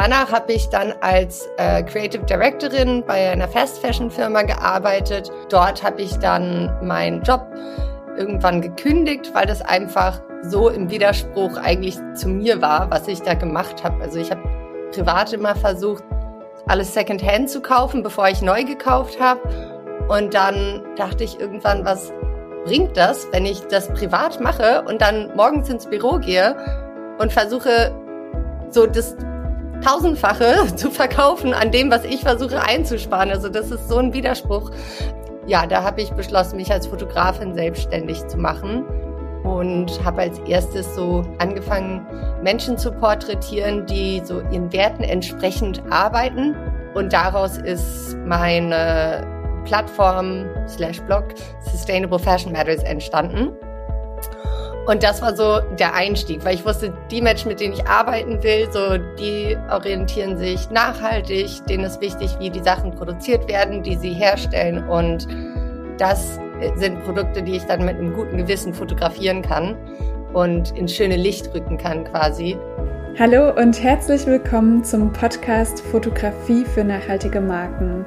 danach habe ich dann als äh, Creative Directorin bei einer Fast Fashion Firma gearbeitet. Dort habe ich dann meinen Job irgendwann gekündigt, weil das einfach so im Widerspruch eigentlich zu mir war, was ich da gemacht habe. Also ich habe privat immer versucht, alles Secondhand zu kaufen, bevor ich neu gekauft habe. Und dann dachte ich irgendwann, was bringt das, wenn ich das privat mache und dann morgens ins Büro gehe und versuche, so das Tausendfache zu verkaufen an dem, was ich versuche einzusparen. Also das ist so ein Widerspruch. Ja, da habe ich beschlossen, mich als Fotografin selbstständig zu machen und habe als erstes so angefangen, Menschen zu porträtieren, die so ihren Werten entsprechend arbeiten. Und daraus ist meine Plattform slash Blog Sustainable Fashion Matters entstanden. Und das war so der Einstieg, weil ich wusste, die Menschen, mit denen ich arbeiten will, so die orientieren sich nachhaltig, denen ist wichtig, wie die Sachen produziert werden, die sie herstellen. Und das sind Produkte, die ich dann mit einem guten Gewissen fotografieren kann und ins schöne Licht rücken kann quasi. Hallo und herzlich willkommen zum Podcast Fotografie für nachhaltige Marken.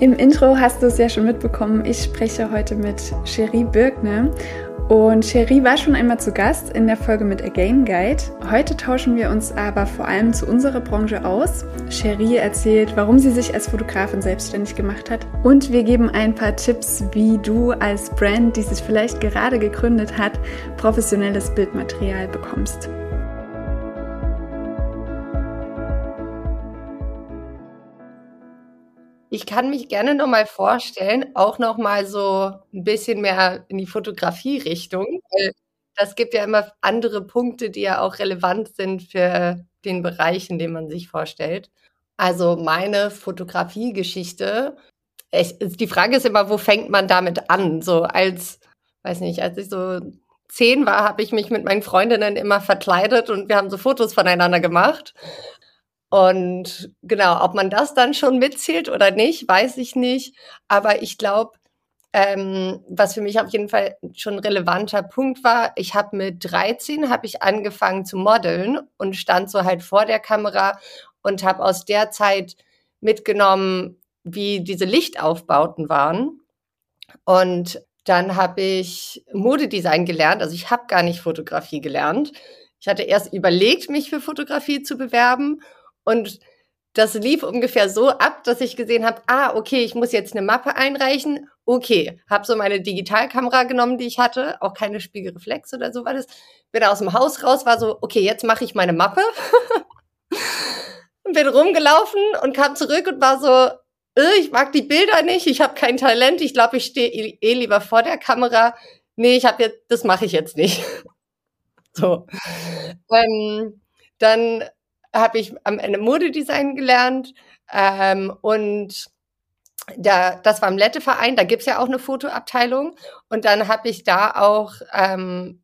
Im Intro hast du es ja schon mitbekommen, ich spreche heute mit Cherie Birkner. Und Cherie war schon einmal zu Gast in der Folge mit Again Guide. Heute tauschen wir uns aber vor allem zu unserer Branche aus. Cherie erzählt, warum sie sich als Fotografin selbstständig gemacht hat. Und wir geben ein paar Tipps, wie du als Brand, die sich vielleicht gerade gegründet hat, professionelles Bildmaterial bekommst. Ich kann mich gerne noch mal vorstellen, auch noch mal so ein bisschen mehr in die Fotografie-Richtung, das gibt ja immer andere Punkte, die ja auch relevant sind für den Bereich, in dem man sich vorstellt. Also meine Fotografie-Geschichte, die Frage ist immer, wo fängt man damit an? So als, weiß nicht, als ich so zehn war, habe ich mich mit meinen Freundinnen immer verkleidet und wir haben so Fotos voneinander gemacht. Und genau, ob man das dann schon mitzählt oder nicht, weiß ich nicht. Aber ich glaube, ähm, was für mich auf jeden Fall schon ein relevanter Punkt war, ich habe mit 13 habe ich angefangen zu modeln und stand so halt vor der Kamera und habe aus der Zeit mitgenommen, wie diese Lichtaufbauten waren. Und dann habe ich Modedesign gelernt. Also ich habe gar nicht Fotografie gelernt. Ich hatte erst überlegt, mich für Fotografie zu bewerben und das lief ungefähr so ab, dass ich gesehen habe, ah, okay, ich muss jetzt eine Mappe einreichen. Okay, habe so meine Digitalkamera genommen, die ich hatte, auch keine Spiegelreflex oder so war das. Bin aus dem Haus raus, war so, okay, jetzt mache ich meine Mappe. und bin rumgelaufen und kam zurück und war so, äh, ich mag die Bilder nicht, ich habe kein Talent, ich glaube, ich stehe eh lieber vor der Kamera. Nee, ich habe jetzt, das mache ich jetzt nicht. so. Ähm, dann habe ich am Ende Modedesign gelernt ähm, und da, das war im Lette-Verein, da gibt's ja auch eine Fotoabteilung. Und dann habe ich da auch ähm,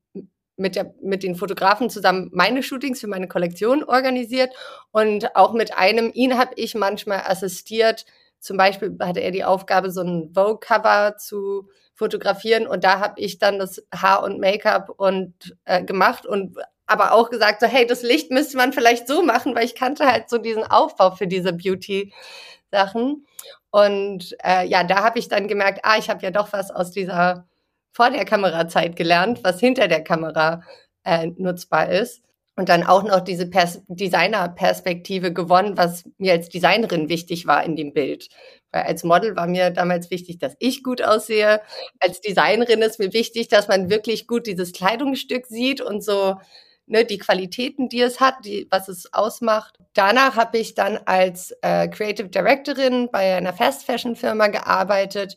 mit, der, mit den Fotografen zusammen meine Shootings für meine Kollektion organisiert. Und auch mit einem, ihn habe ich manchmal assistiert. Zum Beispiel hatte er die Aufgabe, so ein Vogue-Cover zu fotografieren. Und da habe ich dann das Haar und Make-up und äh, gemacht. Und aber auch gesagt, so, hey, das Licht müsste man vielleicht so machen, weil ich kannte halt so diesen Aufbau für diese Beauty-Sachen. Und äh, ja, da habe ich dann gemerkt, ah, ich habe ja doch was aus dieser vor der Kamerazeit gelernt, was hinter der Kamera äh, nutzbar ist. Und dann auch noch diese Designer-Perspektive gewonnen, was mir als Designerin wichtig war in dem Bild. Weil als Model war mir damals wichtig, dass ich gut aussehe. Als Designerin ist mir wichtig, dass man wirklich gut dieses Kleidungsstück sieht und so ne, die Qualitäten, die es hat, die, was es ausmacht. Danach habe ich dann als äh, Creative Directorin bei einer Fast Fashion Firma gearbeitet,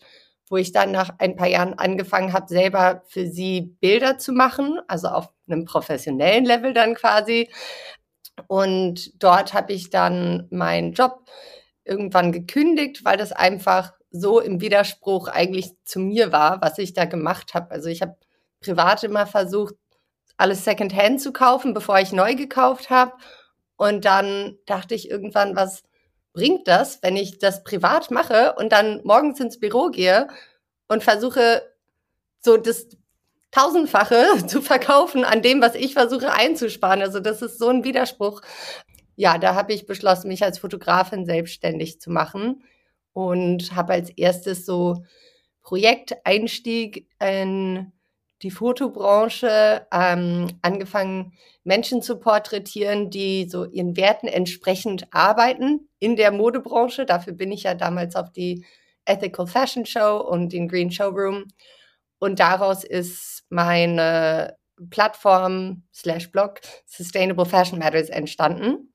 wo ich dann nach ein paar Jahren angefangen habe, selber für sie Bilder zu machen, also auf einem professionellen Level dann quasi. Und dort habe ich dann meinen Job irgendwann gekündigt, weil das einfach so im Widerspruch eigentlich zu mir war, was ich da gemacht habe. Also ich habe privat immer versucht, alles Secondhand zu kaufen, bevor ich neu gekauft habe. Und dann dachte ich irgendwann, was bringt das, wenn ich das privat mache und dann morgens ins Büro gehe und versuche, so das tausendfache zu verkaufen an dem, was ich versuche einzusparen. Also das ist so ein Widerspruch. Ja, da habe ich beschlossen, mich als Fotografin selbstständig zu machen und habe als erstes so Projekteinstieg in die Fotobranche ähm, angefangen, Menschen zu porträtieren, die so ihren Werten entsprechend arbeiten in der Modebranche. Dafür bin ich ja damals auf die Ethical Fashion Show und den Green Showroom. Und daraus ist meine Plattform slash Blog Sustainable Fashion Matters entstanden.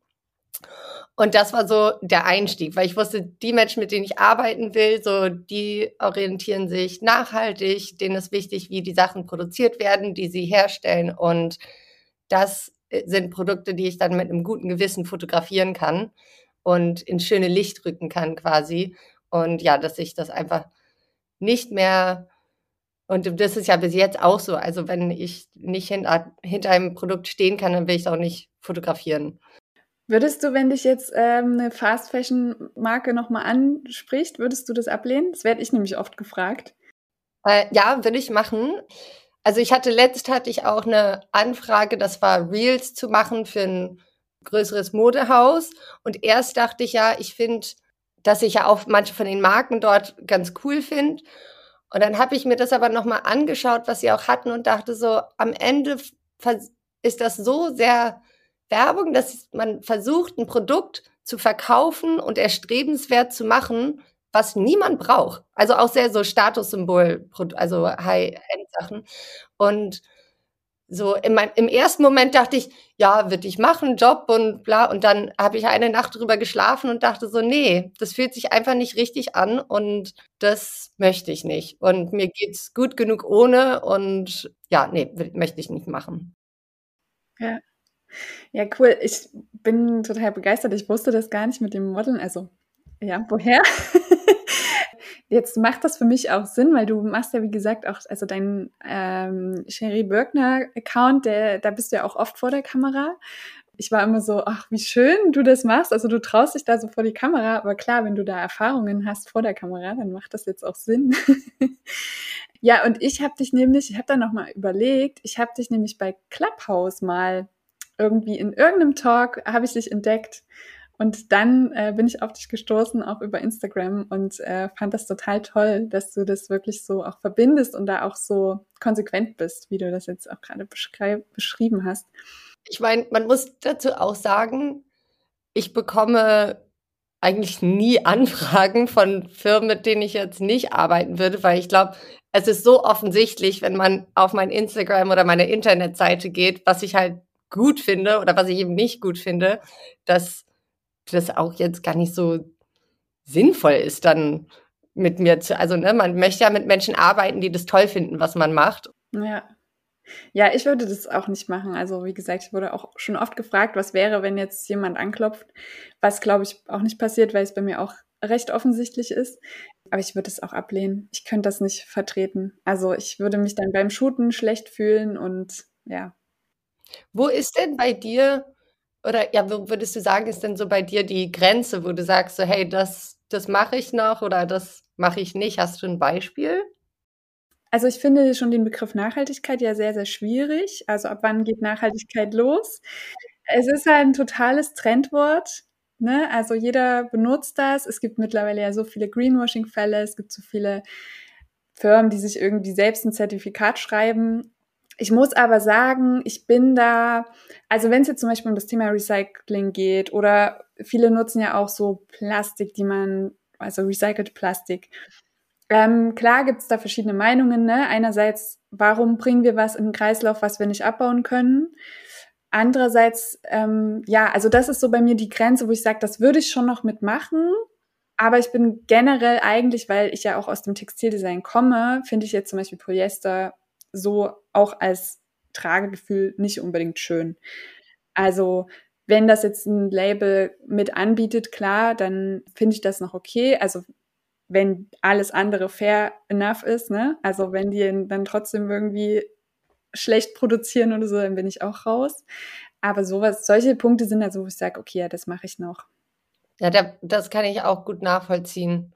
Und das war so der Einstieg, weil ich wusste, die Menschen, mit denen ich arbeiten will, so, die orientieren sich nachhaltig, denen ist wichtig, wie die Sachen produziert werden, die sie herstellen. Und das äh, sind Produkte, die ich dann mit einem guten Gewissen fotografieren kann und ins schöne Licht rücken kann quasi. Und ja, dass ich das einfach nicht mehr, und das ist ja bis jetzt auch so, also wenn ich nicht hinter, hinter einem Produkt stehen kann, dann will ich es auch nicht fotografieren. Würdest du, wenn dich jetzt ähm, eine Fast Fashion Marke nochmal anspricht, würdest du das ablehnen? Das werde ich nämlich oft gefragt. Äh, ja, würde ich machen. Also ich hatte letzt hatte ich auch eine Anfrage, das war Reels zu machen für ein größeres Modehaus. Und erst dachte ich ja, ich finde, dass ich ja auch manche von den Marken dort ganz cool finde. Und dann habe ich mir das aber nochmal angeschaut, was sie auch hatten und dachte so, am Ende ist das so sehr Werbung, dass man versucht, ein Produkt zu verkaufen und erstrebenswert zu machen, was niemand braucht. Also auch sehr so Statussymbol, also High-End-Sachen. Und so in mein, im ersten Moment dachte ich, ja, würde ich machen, Job und bla. Und dann habe ich eine Nacht drüber geschlafen und dachte so, nee, das fühlt sich einfach nicht richtig an und das möchte ich nicht. Und mir geht's gut genug ohne und ja, nee, möchte ich nicht machen. Ja. Ja, cool. Ich bin total begeistert. Ich wusste das gar nicht mit dem Modeln. Also, ja, woher? Jetzt macht das für mich auch Sinn, weil du machst ja, wie gesagt, auch, also dein ähm, Sherry Birkner-Account, da bist du ja auch oft vor der Kamera. Ich war immer so, ach, wie schön du das machst. Also du traust dich da so vor die Kamera, aber klar, wenn du da Erfahrungen hast vor der Kamera, dann macht das jetzt auch Sinn. ja, und ich habe dich nämlich, ich habe da nochmal überlegt, ich habe dich nämlich bei Clubhouse mal irgendwie in irgendeinem Talk habe ich dich entdeckt und dann äh, bin ich auf dich gestoßen, auch über Instagram und äh, fand das total toll, dass du das wirklich so auch verbindest und da auch so konsequent bist, wie du das jetzt auch gerade beschrieben hast. Ich meine, man muss dazu auch sagen, ich bekomme eigentlich nie Anfragen von Firmen, mit denen ich jetzt nicht arbeiten würde, weil ich glaube, es ist so offensichtlich, wenn man auf mein Instagram oder meine Internetseite geht, was ich halt gut finde oder was ich eben nicht gut finde, dass das auch jetzt gar nicht so sinnvoll ist, dann mit mir zu, also ne, man möchte ja mit Menschen arbeiten, die das toll finden, was man macht. Ja. Ja, ich würde das auch nicht machen. Also, wie gesagt, ich wurde auch schon oft gefragt, was wäre, wenn jetzt jemand anklopft, was glaube ich auch nicht passiert, weil es bei mir auch recht offensichtlich ist. Aber ich würde es auch ablehnen. Ich könnte das nicht vertreten. Also, ich würde mich dann beim Shooten schlecht fühlen und ja, wo ist denn bei dir oder ja, wo würdest du sagen, ist denn so bei dir die Grenze, wo du sagst so: „Hey, das das mache ich noch oder das mache ich nicht.“ Hast du ein Beispiel? Also, ich finde schon den Begriff Nachhaltigkeit ja sehr, sehr schwierig. Also, ab wann geht Nachhaltigkeit los? Es ist halt ein totales Trendwort, ne? Also, jeder benutzt das. Es gibt mittlerweile ja so viele Greenwashing-Fälle. Es gibt so viele Firmen, die sich irgendwie selbst ein Zertifikat schreiben ich muss aber sagen, ich bin da, also wenn es jetzt zum Beispiel um das Thema Recycling geht oder viele nutzen ja auch so Plastik, die man, also recycelt Plastik. Ähm, klar gibt es da verschiedene Meinungen. Ne? Einerseits, warum bringen wir was in den Kreislauf, was wir nicht abbauen können? Andererseits, ähm, ja, also das ist so bei mir die Grenze, wo ich sage, das würde ich schon noch mitmachen. Aber ich bin generell eigentlich, weil ich ja auch aus dem Textildesign komme, finde ich jetzt zum Beispiel Polyester so auch als Tragegefühl nicht unbedingt schön. Also Wenn das jetzt ein Label mit anbietet, klar, dann finde ich das noch okay. Also wenn alles andere fair enough ist, ne? Also wenn die dann trotzdem irgendwie schlecht produzieren oder so, dann bin ich auch raus. Aber sowas, solche Punkte sind also, wo ich sage, okay, ja, das mache ich noch. Ja, da, das kann ich auch gut nachvollziehen.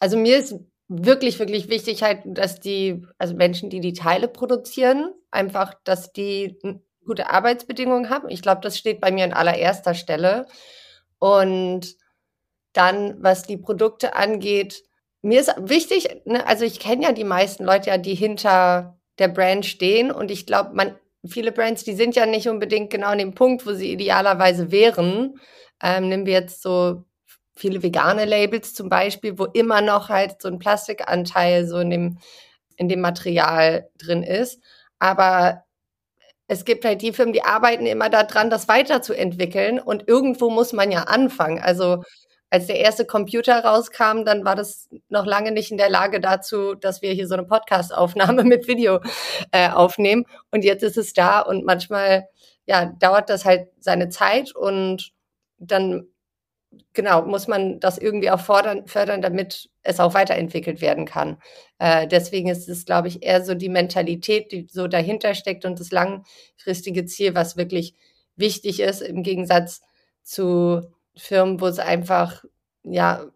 Also mir ist wirklich, wirklich wichtig halt, dass die, also Menschen, die die Teile produzieren, einfach, dass die gute Arbeitsbedingungen haben. Ich glaube, das steht bei mir an allererster Stelle. Und dann, was die Produkte angeht, mir ist wichtig, ne, also ich kenne ja die meisten Leute ja, die hinter der Brand stehen und ich glaube, man, viele Brands, die sind ja nicht unbedingt genau an dem Punkt, wo sie idealerweise wären. Ähm, nehmen wir jetzt so viele vegane Labels zum Beispiel, wo immer noch halt so ein Plastikanteil so in dem, in dem Material drin ist. Aber es gibt halt die Firmen, die arbeiten immer daran, das weiterzuentwickeln und irgendwo muss man ja anfangen. Also als der erste Computer rauskam, dann war das noch lange nicht in der Lage dazu, dass wir hier so eine Podcast-Aufnahme mit Video äh, aufnehmen. Und jetzt ist es da und manchmal ja dauert das halt seine Zeit und dann genau muss man das irgendwie auch fordern, fördern, damit es auch weiterentwickelt werden kann. Äh, deswegen ist es, glaube ich, eher so die Mentalität, die so dahinter steckt und das langfristige Ziel, was wirklich wichtig ist, im Gegensatz zu Firmen, wo es einfach, ja,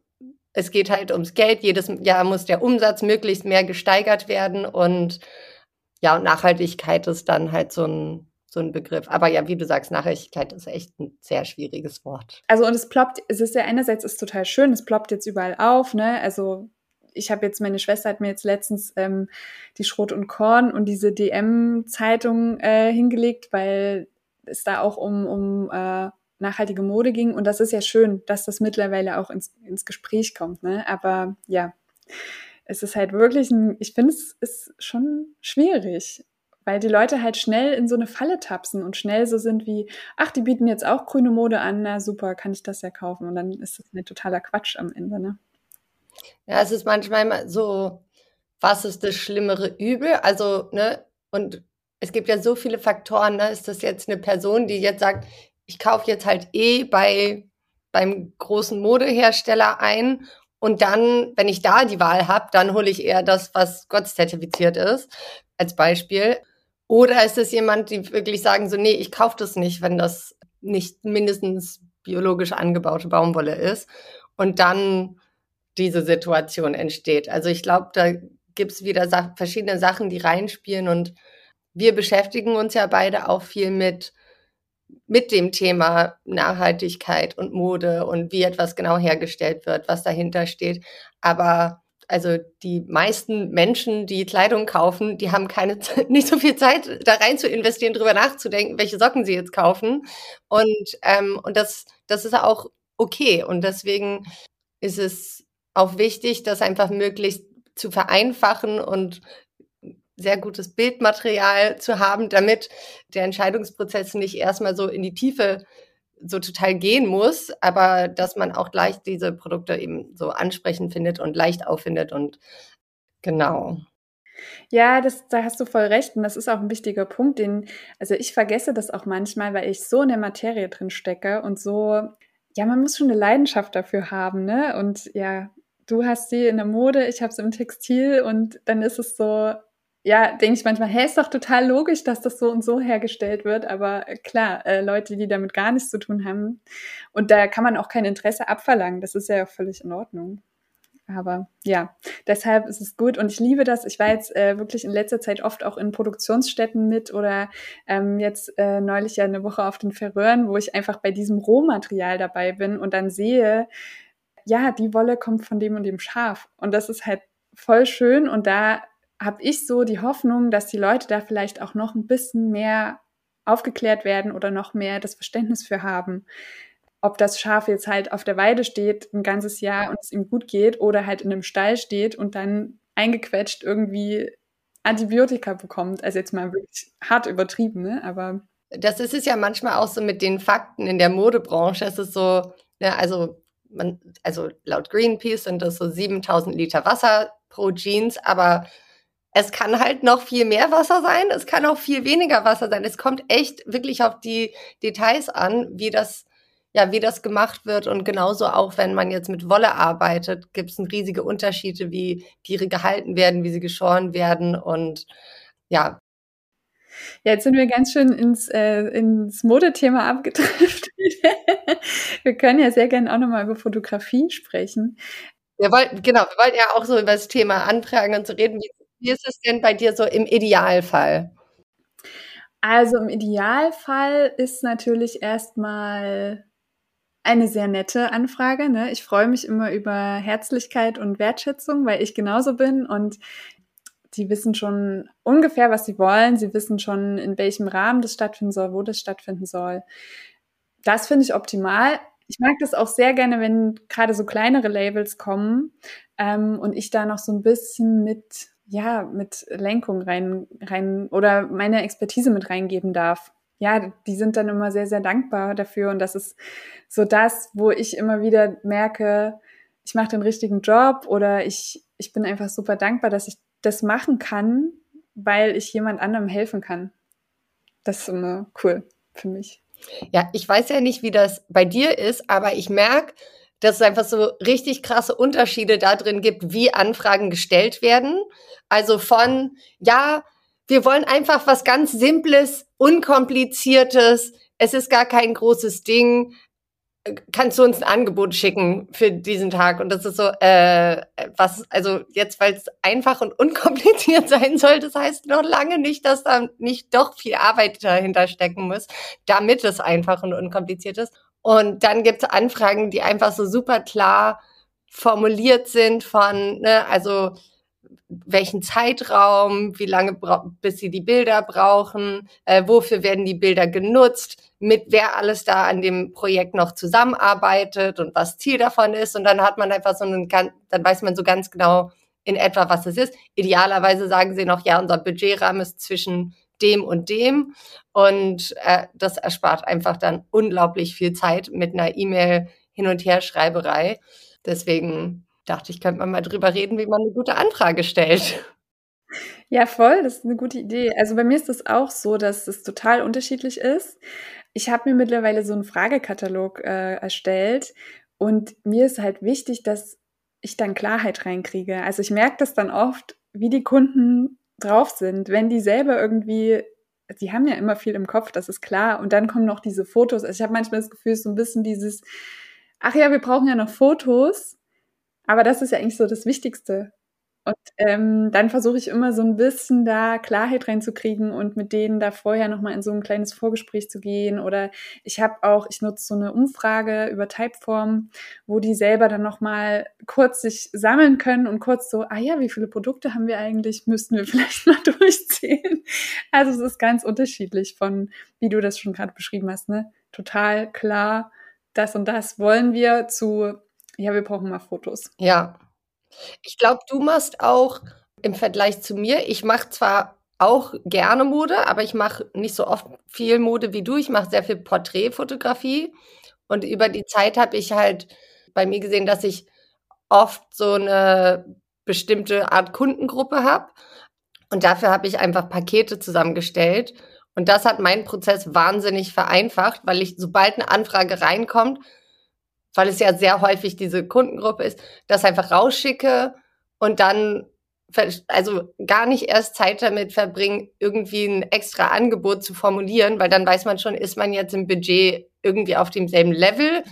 es geht halt ums Geld. Jedes Jahr muss der Umsatz möglichst mehr gesteigert werden und ja, und Nachhaltigkeit ist dann halt so ein, so ein Begriff. Aber ja, wie du sagst, Nachhaltigkeit ist echt ein sehr schwieriges Wort. Also und es ploppt, es ist ja einerseits ist total schön, es ploppt jetzt überall auf, ne? Also ich habe jetzt, meine Schwester hat mir jetzt letztens ähm, die Schrot und Korn und diese DM-Zeitung äh, hingelegt, weil es da auch um, um äh, nachhaltige Mode ging. Und das ist ja schön, dass das mittlerweile auch ins, ins Gespräch kommt. Ne? Aber ja, es ist halt wirklich ein, ich finde, es ist schon schwierig, weil die Leute halt schnell in so eine Falle tapsen und schnell so sind wie, ach, die bieten jetzt auch grüne Mode an, na super, kann ich das ja kaufen. Und dann ist das ein totaler Quatsch am Ende, ne? Ja, es ist manchmal so, was ist das schlimmere Übel? Also, ne, und es gibt ja so viele Faktoren, ne? Ist das jetzt eine Person, die jetzt sagt, ich kaufe jetzt halt eh bei beim großen Modehersteller ein und dann, wenn ich da die Wahl habe, dann hole ich eher das, was Gott zertifiziert ist, als Beispiel. Oder ist es jemand, die wirklich sagen so, nee, ich kaufe das nicht, wenn das nicht mindestens biologisch angebaute Baumwolle ist. Und dann diese Situation entsteht. Also ich glaube, da gibt es wieder sa verschiedene Sachen, die reinspielen und wir beschäftigen uns ja beide auch viel mit mit dem Thema Nachhaltigkeit und Mode und wie etwas genau hergestellt wird, was dahinter steht. Aber also die meisten Menschen, die Kleidung kaufen, die haben keine nicht so viel Zeit, da rein zu investieren, drüber nachzudenken, welche Socken sie jetzt kaufen. Und ähm, und das das ist auch okay. Und deswegen ist es auch wichtig, das einfach möglichst zu vereinfachen und sehr gutes Bildmaterial zu haben, damit der Entscheidungsprozess nicht erstmal so in die Tiefe so total gehen muss, aber dass man auch gleich diese Produkte eben so ansprechend findet und leicht auffindet und genau. Ja, das, da hast du voll recht. Und das ist auch ein wichtiger Punkt, den, also ich vergesse das auch manchmal, weil ich so in der Materie drin stecke und so, ja, man muss schon eine Leidenschaft dafür haben, ne? Und ja, du hast sie in der Mode, ich habe sie im Textil und dann ist es so, ja, denke ich manchmal, hä, ist doch total logisch, dass das so und so hergestellt wird. Aber äh, klar, äh, Leute, die damit gar nichts zu tun haben, und da kann man auch kein Interesse abverlangen. Das ist ja völlig in Ordnung. Aber ja, deshalb ist es gut und ich liebe das. Ich war jetzt äh, wirklich in letzter Zeit oft auch in Produktionsstätten mit oder ähm, jetzt äh, neulich ja eine Woche auf den Färöern, wo ich einfach bei diesem Rohmaterial dabei bin und dann sehe, ja, die Wolle kommt von dem und dem Schaf. Und das ist halt voll schön und da habe ich so die Hoffnung, dass die Leute da vielleicht auch noch ein bisschen mehr aufgeklärt werden oder noch mehr das Verständnis für haben, ob das Schaf jetzt halt auf der Weide steht ein ganzes Jahr und es ihm gut geht oder halt in einem Stall steht und dann eingequetscht irgendwie Antibiotika bekommt. Also jetzt mal wirklich hart übertrieben, ne? Aber das ist es ja manchmal auch so mit den Fakten in der Modebranche. Es ist so, ne, also man, also laut Greenpeace sind das so 7000 Liter Wasser pro Jeans, aber es kann halt noch viel mehr Wasser sein, es kann auch viel weniger Wasser sein. Es kommt echt wirklich auf die Details an, wie das, ja, wie das gemacht wird. Und genauso auch, wenn man jetzt mit Wolle arbeitet, gibt es riesige Unterschiede, wie Tiere gehalten werden, wie sie geschoren werden. Und ja, ja, jetzt sind wir ganz schön ins, äh, ins Modethema abgedriftet. wir können ja sehr gerne auch nochmal über Fotografie sprechen. Wir wollten, genau, wir wollten ja auch so über das Thema Anfragen und so reden. Wie, wie ist es denn bei dir so im Idealfall? Also im Idealfall ist natürlich erstmal eine sehr nette Anfrage. Ne? Ich freue mich immer über Herzlichkeit und Wertschätzung, weil ich genauso bin und die wissen schon ungefähr, was sie wollen. Sie wissen schon, in welchem Rahmen das stattfinden soll, wo das stattfinden soll. Das finde ich optimal. Ich mag das auch sehr gerne, wenn gerade so kleinere Labels kommen ähm, und ich da noch so ein bisschen mit, ja, mit Lenkung rein, rein oder meine Expertise mit reingeben darf. Ja, die sind dann immer sehr, sehr dankbar dafür und das ist so das, wo ich immer wieder merke, ich mache den richtigen Job oder ich, ich bin einfach super dankbar, dass ich das machen kann, weil ich jemand anderem helfen kann. Das ist immer cool für mich. Ja, ich weiß ja nicht, wie das bei dir ist, aber ich merke, dass es einfach so richtig krasse Unterschiede da drin gibt, wie Anfragen gestellt werden. Also von, ja, wir wollen einfach was ganz Simples, Unkompliziertes. Es ist gar kein großes Ding kannst du uns ein Angebot schicken für diesen Tag? Und das ist so, äh, was, also jetzt, weil es einfach und unkompliziert sein soll, das heißt noch lange nicht, dass da nicht doch viel Arbeit dahinter stecken muss, damit es einfach und unkompliziert ist. Und dann gibt es Anfragen, die einfach so super klar formuliert sind von, ne, also welchen Zeitraum, wie lange bis sie die Bilder brauchen, äh, wofür werden die Bilder genutzt, mit wer alles da an dem Projekt noch zusammenarbeitet und was Ziel davon ist. Und dann hat man einfach so einen, dann weiß man so ganz genau in etwa, was es ist. Idealerweise sagen sie noch, ja, unser Budgetrahmen ist zwischen dem und dem. Und äh, das erspart einfach dann unglaublich viel Zeit mit einer E-Mail hin und her Schreiberei. Deswegen dachte ich, könnte man mal drüber reden, wie man eine gute Anfrage stellt. Ja, voll, das ist eine gute Idee. Also bei mir ist es auch so, dass es total unterschiedlich ist. Ich habe mir mittlerweile so einen Fragekatalog äh, erstellt und mir ist halt wichtig, dass ich dann Klarheit reinkriege. Also ich merke das dann oft, wie die Kunden drauf sind, wenn die selber irgendwie die haben ja immer viel im Kopf, das ist klar. Und dann kommen noch diese Fotos. Also ich habe manchmal das Gefühl, so ein bisschen dieses, ach ja, wir brauchen ja noch Fotos. Aber das ist ja eigentlich so das Wichtigste. Und ähm, dann versuche ich immer so ein bisschen da Klarheit reinzukriegen und mit denen da vorher nochmal in so ein kleines Vorgespräch zu gehen. Oder ich habe auch, ich nutze so eine Umfrage über Typeform, wo die selber dann nochmal kurz sich sammeln können und kurz so, ah ja, wie viele Produkte haben wir eigentlich? Müssten wir vielleicht mal durchzählen. Also es ist ganz unterschiedlich von, wie du das schon gerade beschrieben hast, ne? Total klar, das und das wollen wir zu ja, wir brauchen mal Fotos. Ja. Ich glaube, du machst auch im Vergleich zu mir, ich mache zwar auch gerne Mode, aber ich mache nicht so oft viel Mode wie du. Ich mache sehr viel Porträtfotografie. Und über die Zeit habe ich halt bei mir gesehen, dass ich oft so eine bestimmte Art Kundengruppe habe. Und dafür habe ich einfach Pakete zusammengestellt. Und das hat meinen Prozess wahnsinnig vereinfacht, weil ich, sobald eine Anfrage reinkommt, weil es ja sehr häufig diese Kundengruppe ist, das einfach rausschicke und dann also gar nicht erst Zeit damit verbringen, irgendwie ein extra Angebot zu formulieren, weil dann weiß man schon, ist man jetzt im Budget irgendwie auf demselben Level?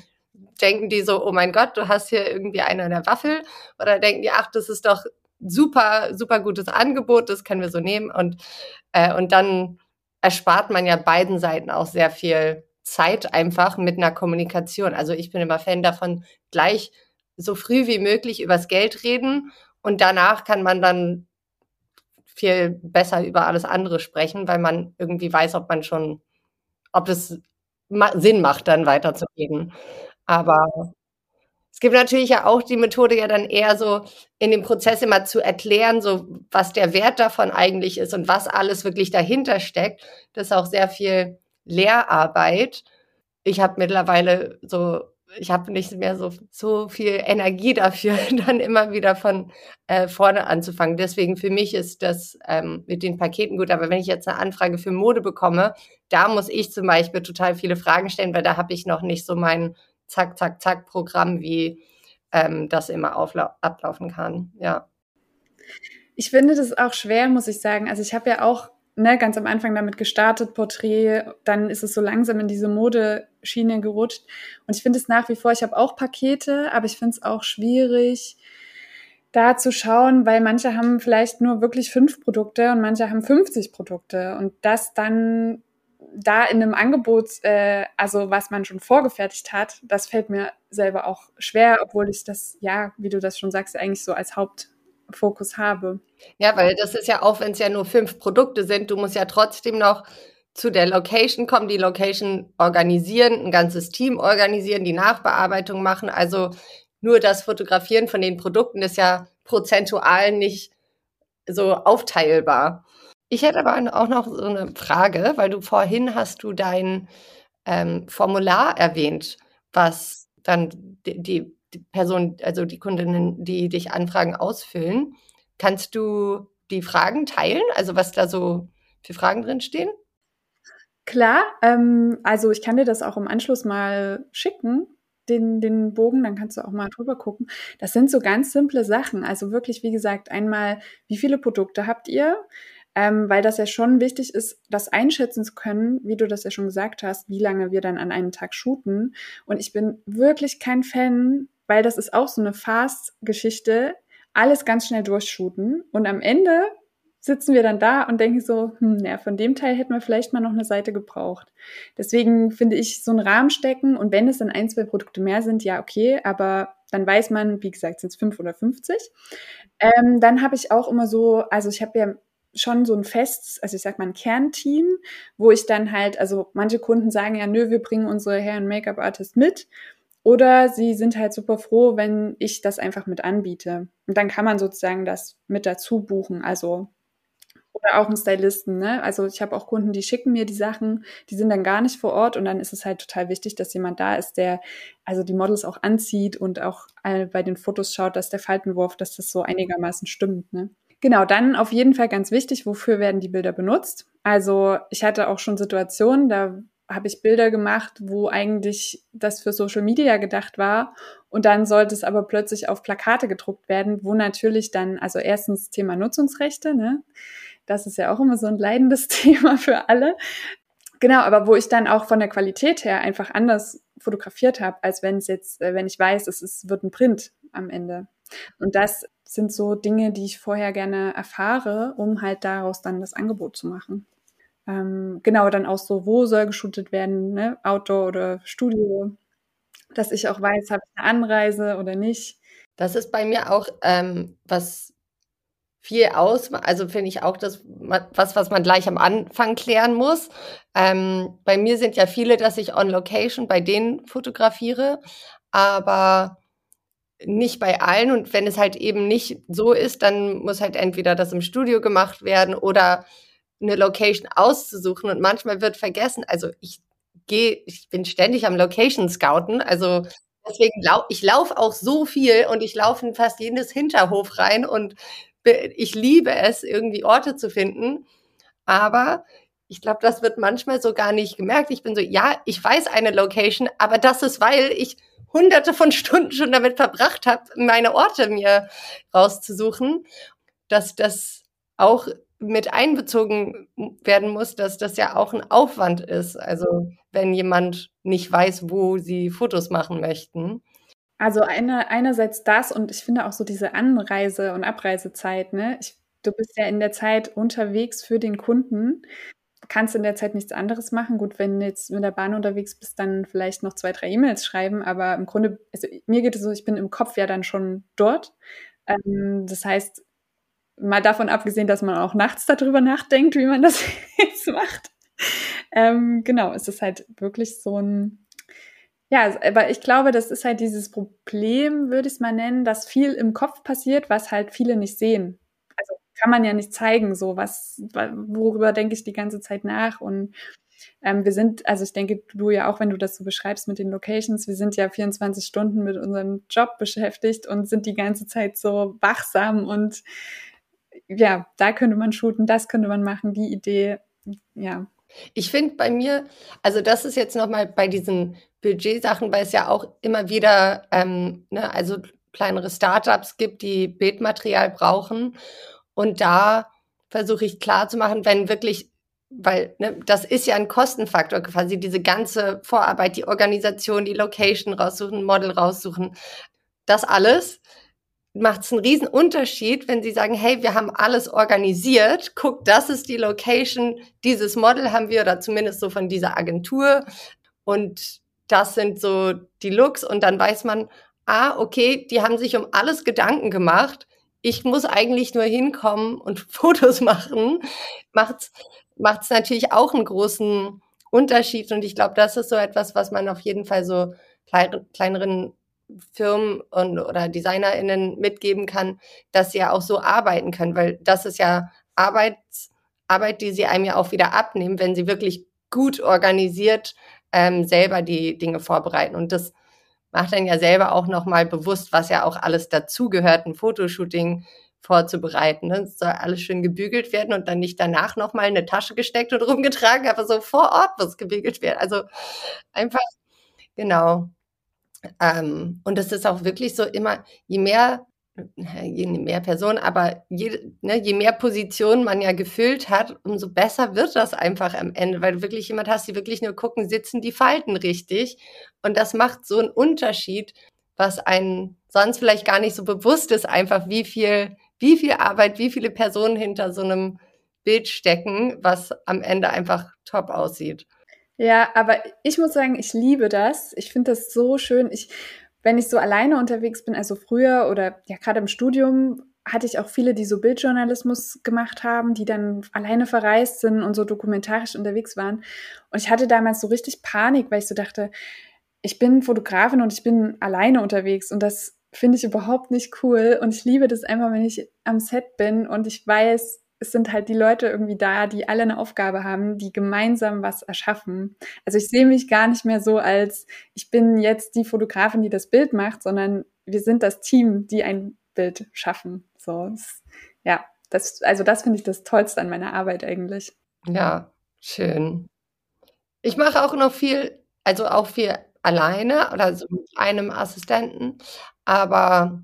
Denken die so, oh mein Gott, du hast hier irgendwie einer in der Waffel? Oder denken die, ach, das ist doch super, super gutes Angebot, das können wir so nehmen. Und, äh, und dann erspart man ja beiden Seiten auch sehr viel Zeit einfach mit einer Kommunikation. Also ich bin immer Fan davon, gleich so früh wie möglich übers Geld reden und danach kann man dann viel besser über alles andere sprechen, weil man irgendwie weiß, ob man schon, ob es Sinn macht, dann weiterzugeben. Aber es gibt natürlich ja auch die Methode ja dann eher so in dem Prozess immer zu erklären, so was der Wert davon eigentlich ist und was alles wirklich dahinter steckt. Das ist auch sehr viel Lehrarbeit. Ich habe mittlerweile so ich habe nicht mehr so, so viel Energie dafür, dann immer wieder von äh, vorne anzufangen. Deswegen für mich ist das ähm, mit den Paketen gut. Aber wenn ich jetzt eine Anfrage für Mode bekomme, da muss ich zum Beispiel total viele Fragen stellen, weil da habe ich noch nicht so mein Zack, Zack, Zack Programm, wie ähm, das immer ablaufen kann. Ja. Ich finde das auch schwer, muss ich sagen. Also ich habe ja auch ne, ganz am Anfang damit gestartet, Porträt, dann ist es so langsam in diese Modeschiene gerutscht. Und ich finde es nach wie vor, ich habe auch Pakete, aber ich finde es auch schwierig, da zu schauen, weil manche haben vielleicht nur wirklich fünf Produkte und manche haben 50 Produkte. Und das dann da in einem Angebot, äh, also was man schon vorgefertigt hat, das fällt mir selber auch schwer, obwohl ich das, ja, wie du das schon sagst, eigentlich so als Haupt Fokus habe. Ja, weil das ist ja auch, wenn es ja nur fünf Produkte sind, du musst ja trotzdem noch zu der Location kommen, die Location organisieren, ein ganzes Team organisieren, die Nachbearbeitung machen. Also nur das Fotografieren von den Produkten ist ja prozentual nicht so aufteilbar. Ich hätte aber auch noch so eine Frage, weil du vorhin hast du dein ähm, Formular erwähnt, was dann die, die die Person, also die Kundinnen, die dich anfragen, ausfüllen. Kannst du die Fragen teilen? Also was da so für Fragen drin stehen? Klar, ähm, also ich kann dir das auch im Anschluss mal schicken, den, den Bogen, dann kannst du auch mal drüber gucken. Das sind so ganz simple Sachen. Also wirklich, wie gesagt, einmal, wie viele Produkte habt ihr? Ähm, weil das ja schon wichtig ist, das einschätzen zu können, wie du das ja schon gesagt hast, wie lange wir dann an einem Tag shooten. Und ich bin wirklich kein Fan weil das ist auch so eine Fast-Geschichte, alles ganz schnell durchshooten und am Ende sitzen wir dann da und denken so, hm, ja, von dem Teil hätten wir vielleicht mal noch eine Seite gebraucht. Deswegen finde ich so einen Rahmen stecken und wenn es dann ein, zwei Produkte mehr sind, ja, okay, aber dann weiß man, wie gesagt, sind es fünf oder 50. Ähm, dann habe ich auch immer so, also ich habe ja schon so ein festes, also ich sag mal ein Kernteam, wo ich dann halt, also manche Kunden sagen ja, nö, wir bringen unsere Hair- und Make-up-Artist mit. Oder sie sind halt super froh, wenn ich das einfach mit anbiete. Und dann kann man sozusagen das mit dazu buchen. Also oder auch ein Stylisten, ne? Also ich habe auch Kunden, die schicken mir die Sachen, die sind dann gar nicht vor Ort und dann ist es halt total wichtig, dass jemand da ist, der also die Models auch anzieht und auch bei den Fotos schaut, dass der Faltenwurf, dass das so einigermaßen stimmt, ne? Genau, dann auf jeden Fall ganz wichtig, wofür werden die Bilder benutzt? Also ich hatte auch schon Situationen, da habe ich Bilder gemacht, wo eigentlich das für Social Media gedacht war. Und dann sollte es aber plötzlich auf Plakate gedruckt werden, wo natürlich dann, also erstens Thema Nutzungsrechte, ne? Das ist ja auch immer so ein leidendes Thema für alle. Genau, aber wo ich dann auch von der Qualität her einfach anders fotografiert habe, als wenn es jetzt, äh, wenn ich weiß, es ist, wird ein Print am Ende. Und das sind so Dinge, die ich vorher gerne erfahre, um halt daraus dann das Angebot zu machen. Ähm, genau, dann auch so, wo soll geshootet werden, ne? Outdoor oder Studio, dass ich auch weiß, habe ich eine Anreise oder nicht. Das ist bei mir auch ähm, was viel aus, also finde ich auch das was, was man gleich am Anfang klären muss. Ähm, bei mir sind ja viele, dass ich on Location bei denen fotografiere, aber nicht bei allen. Und wenn es halt eben nicht so ist, dann muss halt entweder das im Studio gemacht werden oder eine Location auszusuchen und manchmal wird vergessen, also ich gehe, ich bin ständig am Location scouten, also deswegen lau ich laufe auch so viel und ich laufe in fast jedes Hinterhof rein und ich liebe es, irgendwie Orte zu finden, aber ich glaube, das wird manchmal so gar nicht gemerkt. Ich bin so, ja, ich weiß eine Location, aber das ist, weil ich hunderte von Stunden schon damit verbracht habe, meine Orte mir rauszusuchen, dass das auch mit einbezogen werden muss, dass das ja auch ein Aufwand ist. Also wenn jemand nicht weiß, wo sie Fotos machen möchten. Also eine, einerseits das und ich finde auch so diese Anreise- und Abreisezeit. Ne? Ich, du bist ja in der Zeit unterwegs für den Kunden, kannst in der Zeit nichts anderes machen. Gut, wenn du jetzt mit der Bahn unterwegs bist, dann vielleicht noch zwei, drei E-Mails schreiben. Aber im Grunde, also mir geht es so, ich bin im Kopf ja dann schon dort. Ähm, das heißt, mal davon abgesehen, dass man auch nachts darüber nachdenkt, wie man das jetzt macht. Ähm, genau, es ist halt wirklich so ein, ja, aber ich glaube, das ist halt dieses Problem, würde ich es mal nennen, dass viel im Kopf passiert, was halt viele nicht sehen. Also kann man ja nicht zeigen, so was, worüber denke ich die ganze Zeit nach und ähm, wir sind, also ich denke, du ja auch, wenn du das so beschreibst mit den Locations, wir sind ja 24 Stunden mit unserem Job beschäftigt und sind die ganze Zeit so wachsam und ja, da könnte man shooten, das könnte man machen, die Idee, ja. Ich finde bei mir, also das ist jetzt nochmal bei diesen Budgetsachen, weil es ja auch immer wieder, ähm, ne, also kleinere Startups gibt, die Bildmaterial brauchen. Und da versuche ich klar zu machen, wenn wirklich weil ne, das ist ja ein Kostenfaktor quasi, diese ganze Vorarbeit, die Organisation, die Location raussuchen, Model raussuchen, das alles macht es einen riesen Unterschied, wenn sie sagen, hey, wir haben alles organisiert, guck, das ist die Location, dieses Model haben wir oder zumindest so von dieser Agentur und das sind so die Looks und dann weiß man, ah, okay, die haben sich um alles Gedanken gemacht. Ich muss eigentlich nur hinkommen und Fotos machen. Macht es natürlich auch einen großen Unterschied. Und ich glaube, das ist so etwas, was man auf jeden Fall so kleineren Firmen und, oder DesignerInnen mitgeben kann, dass sie ja auch so arbeiten können, weil das ist ja Arbeits, Arbeit, die sie einem ja auch wieder abnehmen, wenn sie wirklich gut organisiert ähm, selber die Dinge vorbereiten. Und das macht dann ja selber auch nochmal bewusst, was ja auch alles dazugehört, ein Fotoshooting vorzubereiten. Ne? Es soll alles schön gebügelt werden und dann nicht danach nochmal eine Tasche gesteckt und rumgetragen, aber so vor Ort muss gebügelt werden. Also einfach, genau. Ähm, und es ist auch wirklich so immer, je mehr, je mehr Personen, aber je, ne, je mehr Positionen man ja gefüllt hat, umso besser wird das einfach am Ende, weil du wirklich jemand hast, die wirklich nur gucken, sitzen die Falten richtig. Und das macht so einen Unterschied, was einen sonst vielleicht gar nicht so bewusst ist, einfach wie viel wie viel Arbeit, wie viele Personen hinter so einem Bild stecken, was am Ende einfach top aussieht. Ja, aber ich muss sagen, ich liebe das. Ich finde das so schön. Ich, wenn ich so alleine unterwegs bin, also früher oder ja gerade im Studium, hatte ich auch viele, die so Bildjournalismus gemacht haben, die dann alleine verreist sind und so dokumentarisch unterwegs waren. Und ich hatte damals so richtig Panik, weil ich so dachte, ich bin Fotografin und ich bin alleine unterwegs und das finde ich überhaupt nicht cool. Und ich liebe das einfach, wenn ich am Set bin und ich weiß, es sind halt die Leute irgendwie da, die alle eine Aufgabe haben, die gemeinsam was erschaffen. Also ich sehe mich gar nicht mehr so als, ich bin jetzt die Fotografin, die das Bild macht, sondern wir sind das Team, die ein Bild schaffen. So, ja, das, also das finde ich das Tollste an meiner Arbeit eigentlich. Ja, schön. Ich mache auch noch viel, also auch viel alleine oder so mit einem Assistenten. Aber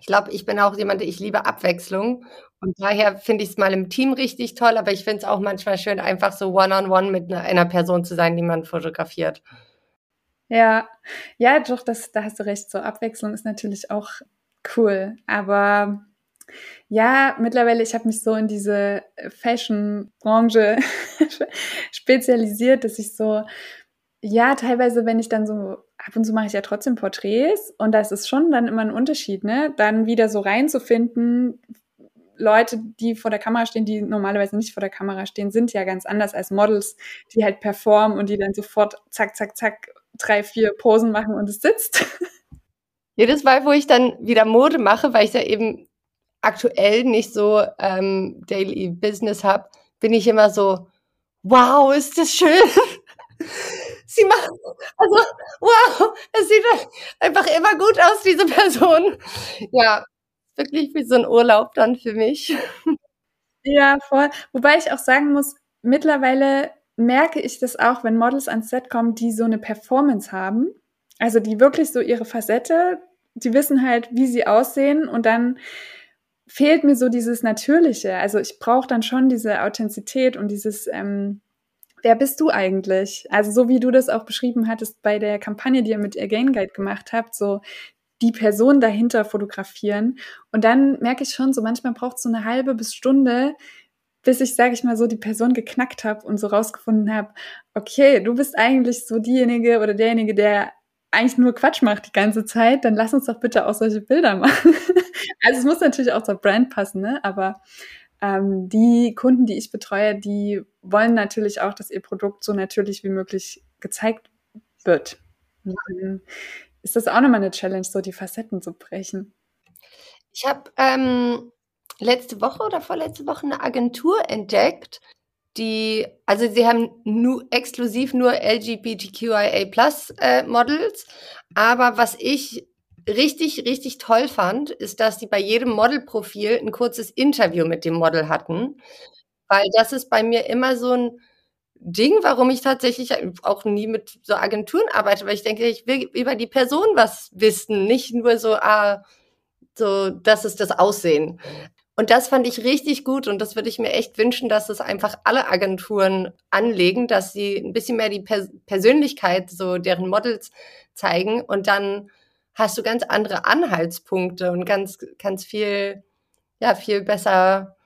ich glaube, ich bin auch jemand, ich liebe Abwechslung. Und daher finde ich es mal im Team richtig toll, aber ich finde es auch manchmal schön, einfach so one-on-one -on -one mit einer, einer Person zu sein, die man fotografiert. Ja, ja, doch, das, da hast du recht. So Abwechslung ist natürlich auch cool. Aber ja, mittlerweile, ich habe mich so in diese Fashion-Branche spezialisiert, dass ich so ja, teilweise, wenn ich dann so, ab und zu mache ich ja trotzdem Porträts und das ist schon dann immer ein Unterschied, ne? Dann wieder so reinzufinden, Leute, die vor der Kamera stehen, die normalerweise nicht vor der Kamera stehen, sind ja ganz anders als Models, die halt performen und die dann sofort zack, zack, zack, drei, vier Posen machen und es sitzt. Jedes Mal, wo ich dann wieder Mode mache, weil ich ja eben aktuell nicht so ähm, Daily Business habe, bin ich immer so, wow, ist das schön sie macht, also, wow, es sieht einfach immer gut aus, diese Person. Ja, wirklich wie so ein Urlaub dann für mich. Ja, voll. Wobei ich auch sagen muss, mittlerweile merke ich das auch, wenn Models ans Set kommen, die so eine Performance haben. Also die wirklich so ihre Facette, die wissen halt, wie sie aussehen und dann fehlt mir so dieses Natürliche. Also ich brauche dann schon diese Authentizität und dieses, ähm, wer bist du eigentlich? Also so wie du das auch beschrieben hattest bei der Kampagne, die ihr mit Again Guide gemacht habt, so die Person dahinter fotografieren. Und dann merke ich schon, so manchmal braucht es so eine halbe bis Stunde, bis ich, sage ich mal so, die Person geknackt habe und so rausgefunden habe, okay, du bist eigentlich so diejenige oder derjenige, der eigentlich nur Quatsch macht die ganze Zeit, dann lass uns doch bitte auch solche Bilder machen. also es muss natürlich auch zur Brand passen, ne? Aber ähm, die Kunden, die ich betreue, die wollen natürlich auch, dass ihr Produkt so natürlich wie möglich gezeigt wird. ist das auch nochmal eine Challenge, so die Facetten zu brechen? Ich habe ähm, letzte Woche oder vorletzte Woche eine Agentur entdeckt, die, also sie haben nur exklusiv nur LGBTQIA Plus äh, Models, aber was ich richtig, richtig toll fand, ist, dass die bei jedem Modelprofil ein kurzes Interview mit dem Model hatten, weil das ist bei mir immer so ein Ding, warum ich tatsächlich auch nie mit so Agenturen arbeite, weil ich denke, ich will über die Person was wissen, nicht nur so, ah, so, das ist das Aussehen. Und das fand ich richtig gut und das würde ich mir echt wünschen, dass es einfach alle Agenturen anlegen, dass sie ein bisschen mehr die Pers Persönlichkeit so deren Models zeigen und dann hast du ganz andere Anhaltspunkte und ganz, ganz viel, ja, viel besser,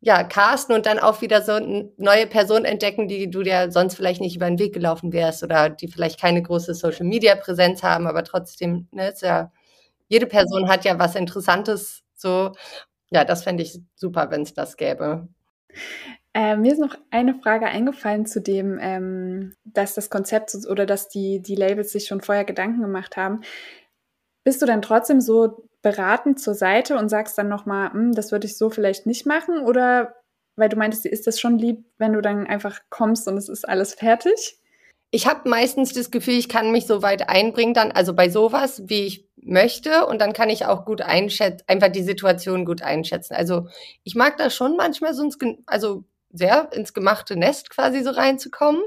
ja, casten und dann auch wieder so eine neue Person entdecken, die du dir sonst vielleicht nicht über den Weg gelaufen wärst oder die vielleicht keine große Social Media Präsenz haben, aber trotzdem, ne, ist ja, jede Person hat ja was Interessantes so ja, das fände ich super, wenn es das gäbe. Äh, mir ist noch eine Frage eingefallen zu dem, ähm, dass das Konzept oder dass die, die Labels sich schon vorher Gedanken gemacht haben. Bist du dann trotzdem so beratend zur Seite und sagst dann nochmal, hm, das würde ich so vielleicht nicht machen? Oder weil du meintest, ist das schon lieb, wenn du dann einfach kommst und es ist alles fertig? Ich habe meistens das Gefühl, ich kann mich so weit einbringen, dann, also bei sowas, wie ich möchte, und dann kann ich auch gut einschätzen, einfach die Situation gut einschätzen. Also ich mag das schon manchmal so ins, also sehr ins gemachte Nest quasi so reinzukommen,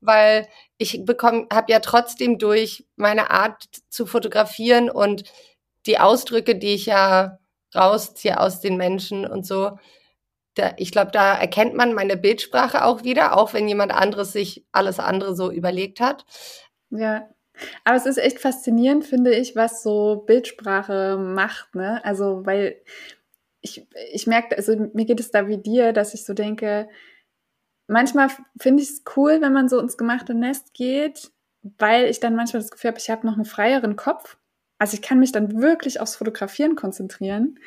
weil ich bekomme, habe ja trotzdem durch meine Art zu fotografieren und die Ausdrücke, die ich ja rausziehe aus den Menschen und so, da, ich glaube, da erkennt man meine Bildsprache auch wieder, auch wenn jemand anderes sich alles andere so überlegt hat. Ja. Aber es ist echt faszinierend, finde ich, was so Bildsprache macht, ne? Also, weil ich, ich merke, also mir geht es da wie dir, dass ich so denke, manchmal finde ich es cool, wenn man so ins gemachte Nest geht, weil ich dann manchmal das Gefühl habe, ich habe noch einen freieren Kopf. Also ich kann mich dann wirklich aufs Fotografieren konzentrieren.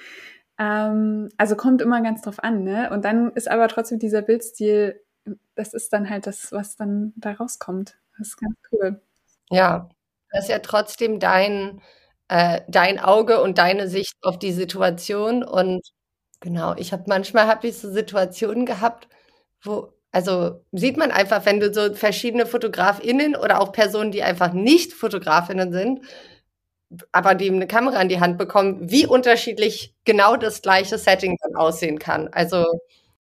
Ähm, also kommt immer ganz drauf an, ne? Und dann ist aber trotzdem dieser Bildstil, das ist dann halt das, was dann da rauskommt. Das ist ganz cool. Ja, das ist ja trotzdem dein, äh, dein Auge und deine Sicht auf die Situation. Und genau, ich habe manchmal habe ich so Situationen gehabt, wo, also sieht man einfach, wenn du so verschiedene FotografInnen oder auch Personen, die einfach nicht FotografInnen sind, aber die eine Kamera in die Hand bekommen, wie unterschiedlich genau das gleiche Setting dann aussehen kann. Also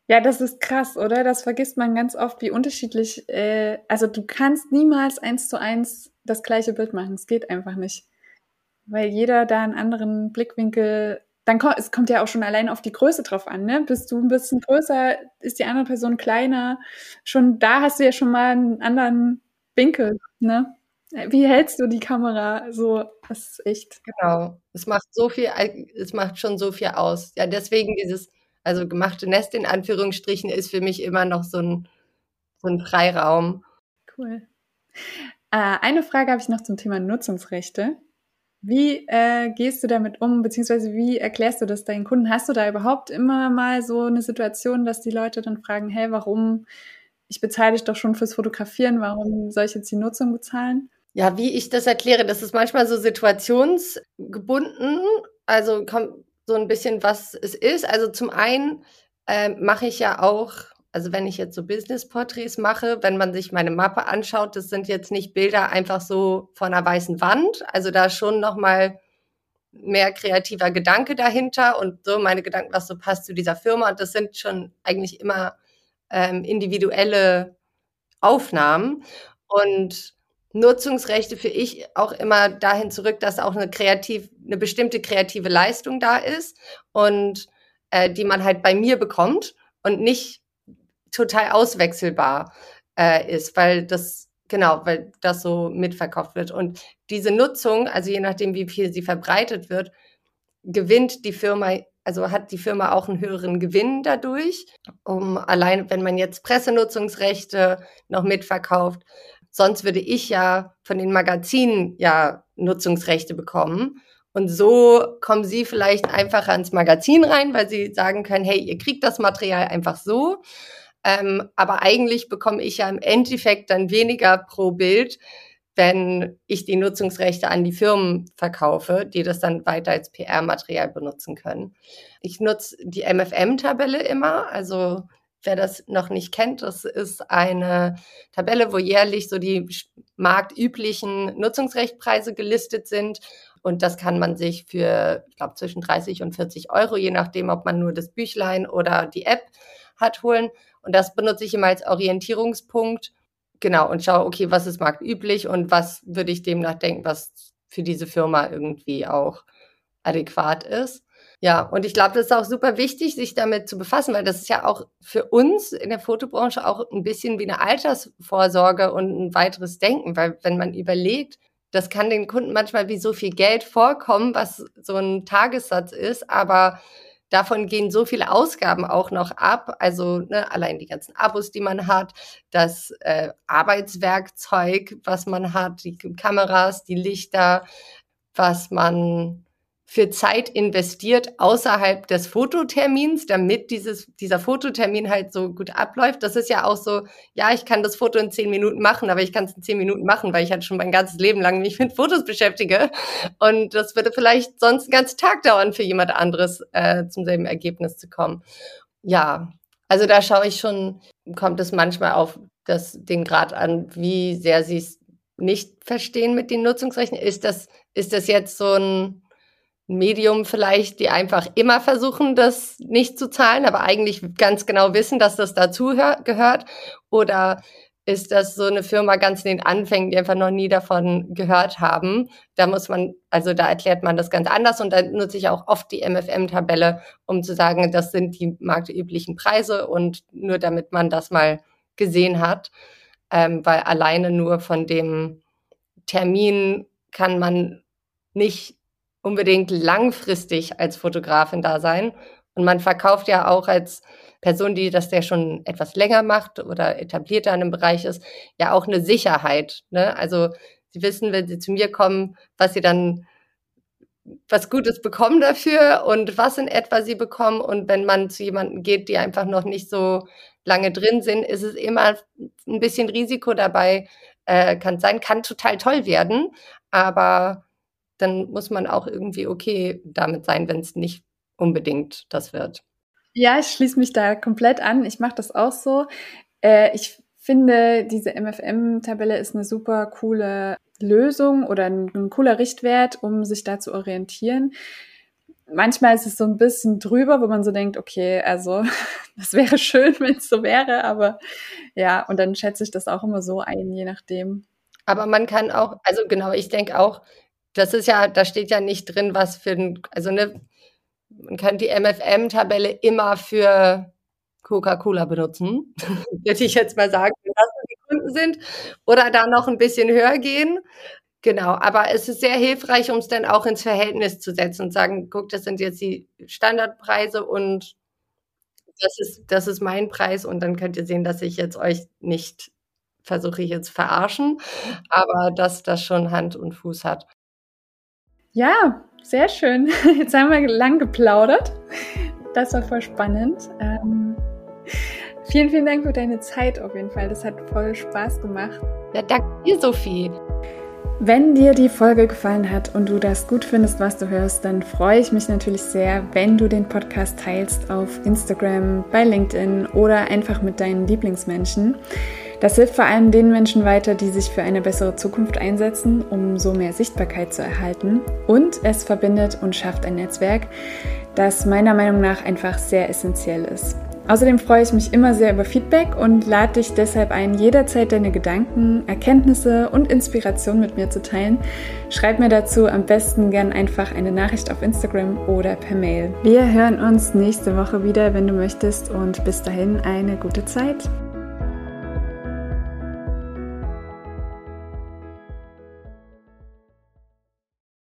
ja, das ist krass, oder? Das vergisst man ganz oft, wie unterschiedlich. Äh, also du kannst niemals eins zu eins das gleiche Bild machen. Es geht einfach nicht, weil jeder da einen anderen Blickwinkel. Dann kommt es kommt ja auch schon allein auf die Größe drauf an, ne? Bist du ein bisschen größer, ist die andere Person kleiner. Schon da hast du ja schon mal einen anderen Winkel, ne? Wie hältst du die Kamera? So, das ist echt. Genau. Es macht so viel, es macht schon so viel aus. Ja, deswegen dieses, also gemachte Nest in Anführungsstrichen ist für mich immer noch so ein, so ein Freiraum. Cool. Äh, eine Frage habe ich noch zum Thema Nutzungsrechte. Wie äh, gehst du damit um, beziehungsweise wie erklärst du das deinen Kunden? Hast du da überhaupt immer mal so eine Situation, dass die Leute dann fragen, hey, warum? Ich bezahle dich doch schon fürs Fotografieren, warum soll ich jetzt die Nutzung bezahlen? Ja, wie ich das erkläre, das ist manchmal so situationsgebunden. Also kommt so ein bisschen, was es ist. Also zum einen äh, mache ich ja auch, also wenn ich jetzt so Business-Porträts mache, wenn man sich meine Mappe anschaut, das sind jetzt nicht Bilder einfach so von einer weißen Wand. Also da schon nochmal mehr kreativer Gedanke dahinter und so meine Gedanken, was so passt zu dieser Firma. Und das sind schon eigentlich immer ähm, individuelle Aufnahmen. Und Nutzungsrechte für ich auch immer dahin zurück, dass auch eine kreativ, eine bestimmte kreative Leistung da ist und äh, die man halt bei mir bekommt und nicht total auswechselbar äh, ist, weil das genau, weil das so mitverkauft wird und diese Nutzung, also je nachdem wie viel sie verbreitet wird, gewinnt die Firma also hat die Firma auch einen höheren Gewinn dadurch, um allein, wenn man jetzt Pressenutzungsrechte noch mitverkauft, Sonst würde ich ja von den Magazinen ja Nutzungsrechte bekommen. Und so kommen sie vielleicht einfacher ins Magazin rein, weil sie sagen können, hey, ihr kriegt das Material einfach so. Ähm, aber eigentlich bekomme ich ja im Endeffekt dann weniger pro Bild, wenn ich die Nutzungsrechte an die Firmen verkaufe, die das dann weiter als PR-Material benutzen können. Ich nutze die MFM-Tabelle immer, also wer das noch nicht kennt, das ist eine Tabelle, wo jährlich so die marktüblichen Nutzungsrechtpreise gelistet sind. Und das kann man sich für, ich glaube, zwischen 30 und 40 Euro, je nachdem, ob man nur das Büchlein oder die App hat, holen. Und das benutze ich immer als Orientierungspunkt. Genau, und schaue, okay, was ist marktüblich und was würde ich demnach denken, was für diese Firma irgendwie auch adäquat ist. Ja, und ich glaube, das ist auch super wichtig, sich damit zu befassen, weil das ist ja auch für uns in der Fotobranche auch ein bisschen wie eine Altersvorsorge und ein weiteres Denken, weil wenn man überlegt, das kann den Kunden manchmal wie so viel Geld vorkommen, was so ein Tagessatz ist, aber davon gehen so viele Ausgaben auch noch ab. Also ne, allein die ganzen Abos, die man hat, das äh, Arbeitswerkzeug, was man hat, die Kameras, die Lichter, was man für Zeit investiert außerhalb des Fototermins, damit dieses, dieser Fototermin halt so gut abläuft. Das ist ja auch so, ja, ich kann das Foto in zehn Minuten machen, aber ich kann es in zehn Minuten machen, weil ich halt schon mein ganzes Leben lang mich mit Fotos beschäftige. Und das würde vielleicht sonst einen ganzen Tag dauern, für jemand anderes äh, zum selben Ergebnis zu kommen. Ja, also da schaue ich schon, kommt es manchmal auf das, den Grad an, wie sehr sie es nicht verstehen mit den Nutzungsrechten. Ist das, ist das jetzt so ein Medium vielleicht, die einfach immer versuchen, das nicht zu zahlen, aber eigentlich ganz genau wissen, dass das dazu gehört? Oder ist das so eine Firma ganz in den Anfängen, die einfach noch nie davon gehört haben? Da muss man, also da erklärt man das ganz anders und da nutze ich auch oft die MFM-Tabelle, um zu sagen, das sind die marktüblichen Preise und nur damit man das mal gesehen hat, ähm, weil alleine nur von dem Termin kann man nicht unbedingt langfristig als Fotografin da sein. Und man verkauft ja auch als Person, die das ja schon etwas länger macht oder etablierter in einem Bereich ist, ja auch eine Sicherheit. Ne? Also sie wissen, wenn sie zu mir kommen, was sie dann was Gutes bekommen dafür und was in etwa sie bekommen. Und wenn man zu jemandem geht, die einfach noch nicht so lange drin sind, ist es immer ein bisschen Risiko dabei. Äh, kann sein, kann total toll werden, aber dann muss man auch irgendwie okay damit sein, wenn es nicht unbedingt das wird. Ja, ich schließe mich da komplett an. Ich mache das auch so. Äh, ich finde, diese MFM-Tabelle ist eine super coole Lösung oder ein, ein, cooler Richtwert, um sich da zu orientieren. Manchmal ist es so ein bisschen drüber, wo man so denkt, okay, also das wäre schön, wenn es so wäre, aber ja, und dann schätze ich das auch immer so ein, je nachdem. Aber man kann auch, also genau, ich denke auch, das ist ja, da steht ja nicht drin, was für ein, also ne, man kann die MFM-Tabelle immer für Coca-Cola benutzen, würde ich jetzt mal sagen, wenn das die Kunden sind, oder da noch ein bisschen höher gehen. Genau, aber es ist sehr hilfreich, um es dann auch ins Verhältnis zu setzen und sagen, guck, das sind jetzt die Standardpreise und das ist, das ist mein Preis und dann könnt ihr sehen, dass ich jetzt euch nicht versuche jetzt verarschen, aber dass das schon Hand und Fuß hat. Ja, sehr schön. Jetzt haben wir lang geplaudert. Das war voll spannend. Ähm, vielen, vielen Dank für deine Zeit auf jeden Fall. Das hat voll Spaß gemacht. Ja, danke dir, Sophie. Wenn dir die Folge gefallen hat und du das gut findest, was du hörst, dann freue ich mich natürlich sehr, wenn du den Podcast teilst auf Instagram, bei LinkedIn oder einfach mit deinen Lieblingsmenschen. Das hilft vor allem den Menschen weiter, die sich für eine bessere Zukunft einsetzen, um so mehr Sichtbarkeit zu erhalten. Und es verbindet und schafft ein Netzwerk, das meiner Meinung nach einfach sehr essentiell ist. Außerdem freue ich mich immer sehr über Feedback und lade dich deshalb ein, jederzeit deine Gedanken, Erkenntnisse und Inspiration mit mir zu teilen. Schreib mir dazu am besten gern einfach eine Nachricht auf Instagram oder per Mail. Wir hören uns nächste Woche wieder, wenn du möchtest und bis dahin eine gute Zeit.